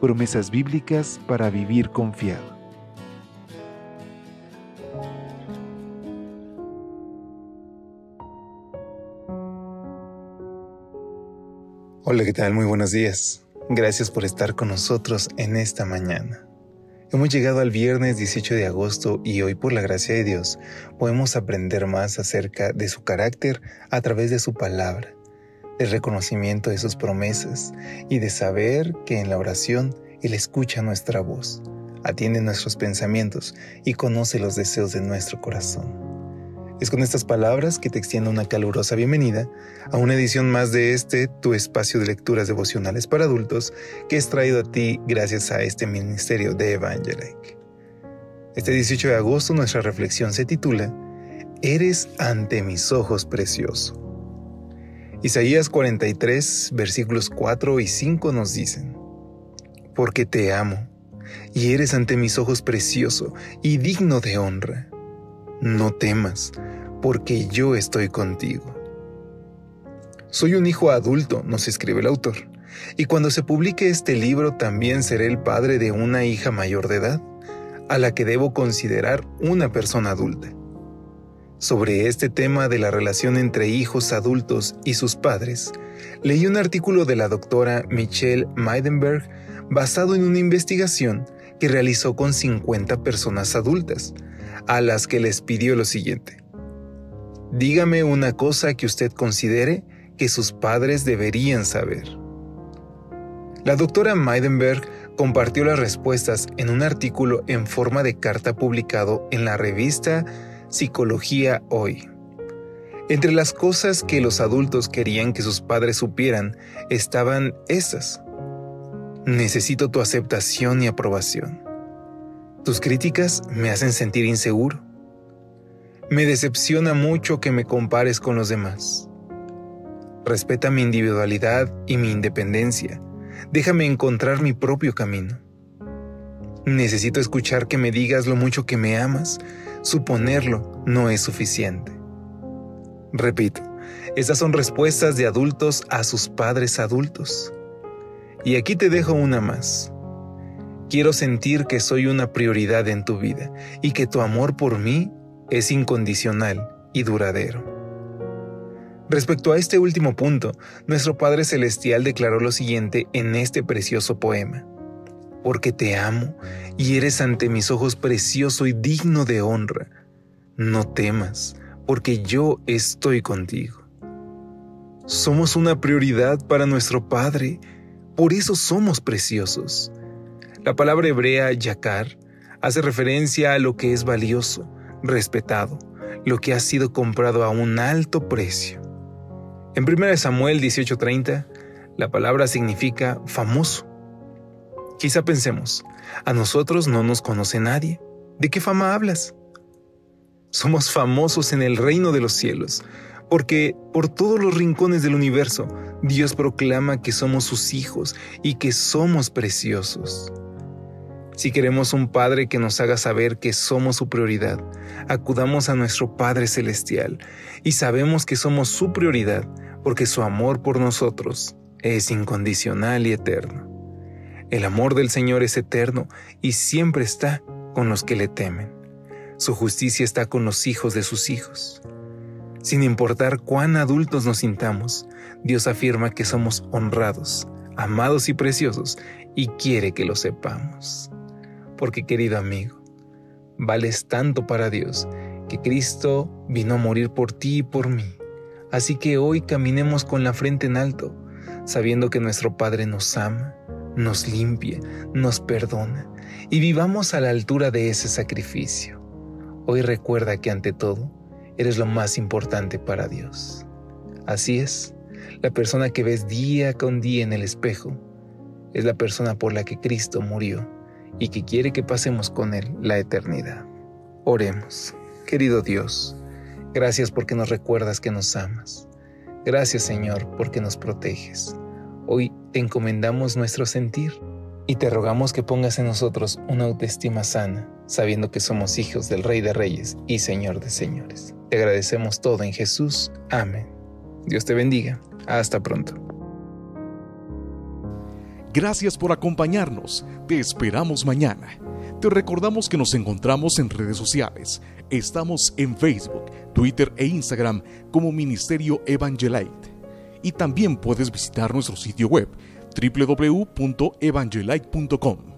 Promesas bíblicas para vivir confiado. Hola, ¿qué tal? Muy buenos días. Gracias por estar con nosotros en esta mañana. Hemos llegado al viernes 18 de agosto y hoy por la gracia de Dios podemos aprender más acerca de su carácter a través de su palabra, del reconocimiento de sus promesas y de saber que en la oración Él escucha nuestra voz, atiende nuestros pensamientos y conoce los deseos de nuestro corazón. Es con estas palabras que te extiendo una calurosa bienvenida a una edición más de este, tu espacio de lecturas devocionales para adultos, que es traído a ti gracias a este ministerio de Evangelic. Este 18 de agosto nuestra reflexión se titula Eres ante mis ojos precioso. Isaías 43, versículos 4 y 5 nos dicen, Porque te amo, y eres ante mis ojos precioso y digno de honra. No temas, porque yo estoy contigo. Soy un hijo adulto, nos escribe el autor, y cuando se publique este libro también seré el padre de una hija mayor de edad, a la que debo considerar una persona adulta. Sobre este tema de la relación entre hijos adultos y sus padres, leí un artículo de la doctora Michelle Meidenberg basado en una investigación que realizó con 50 personas adultas, a las que les pidió lo siguiente. Dígame una cosa que usted considere que sus padres deberían saber. La doctora Meidenberg compartió las respuestas en un artículo en forma de carta publicado en la revista Psicología Hoy. Entre las cosas que los adultos querían que sus padres supieran estaban estas. Necesito tu aceptación y aprobación. Tus críticas me hacen sentir inseguro. Me decepciona mucho que me compares con los demás. Respeta mi individualidad y mi independencia. Déjame encontrar mi propio camino. Necesito escuchar que me digas lo mucho que me amas. Suponerlo no es suficiente. Repito, estas son respuestas de adultos a sus padres adultos. Y aquí te dejo una más. Quiero sentir que soy una prioridad en tu vida y que tu amor por mí es incondicional y duradero. Respecto a este último punto, nuestro Padre Celestial declaró lo siguiente en este precioso poema. Porque te amo y eres ante mis ojos precioso y digno de honra. No temas, porque yo estoy contigo. Somos una prioridad para nuestro Padre, por eso somos preciosos. La palabra hebrea yakar hace referencia a lo que es valioso, respetado, lo que ha sido comprado a un alto precio. En 1 Samuel 18:30, la palabra significa famoso. Quizá pensemos, a nosotros no nos conoce nadie. ¿De qué fama hablas? Somos famosos en el reino de los cielos, porque por todos los rincones del universo Dios proclama que somos sus hijos y que somos preciosos. Si queremos un Padre que nos haga saber que somos su prioridad, acudamos a nuestro Padre Celestial y sabemos que somos su prioridad porque su amor por nosotros es incondicional y eterno. El amor del Señor es eterno y siempre está con los que le temen. Su justicia está con los hijos de sus hijos. Sin importar cuán adultos nos sintamos, Dios afirma que somos honrados, amados y preciosos y quiere que lo sepamos porque querido amigo, vales tanto para Dios que Cristo vino a morir por ti y por mí. Así que hoy caminemos con la frente en alto, sabiendo que nuestro Padre nos ama, nos limpia, nos perdona y vivamos a la altura de ese sacrificio. Hoy recuerda que ante todo, eres lo más importante para Dios. Así es, la persona que ves día con día en el espejo es la persona por la que Cristo murió y que quiere que pasemos con Él la eternidad. Oremos. Querido Dios, gracias porque nos recuerdas que nos amas. Gracias Señor porque nos proteges. Hoy te encomendamos nuestro sentir y te rogamos que pongas en nosotros una autoestima sana, sabiendo que somos hijos del Rey de Reyes y Señor de Señores. Te agradecemos todo en Jesús. Amén. Dios te bendiga. Hasta pronto. Gracias por acompañarnos. Te esperamos mañana. Te recordamos que nos encontramos en redes sociales. Estamos en Facebook, Twitter e Instagram como Ministerio Evangelite. Y también puedes visitar nuestro sitio web www.evangelite.com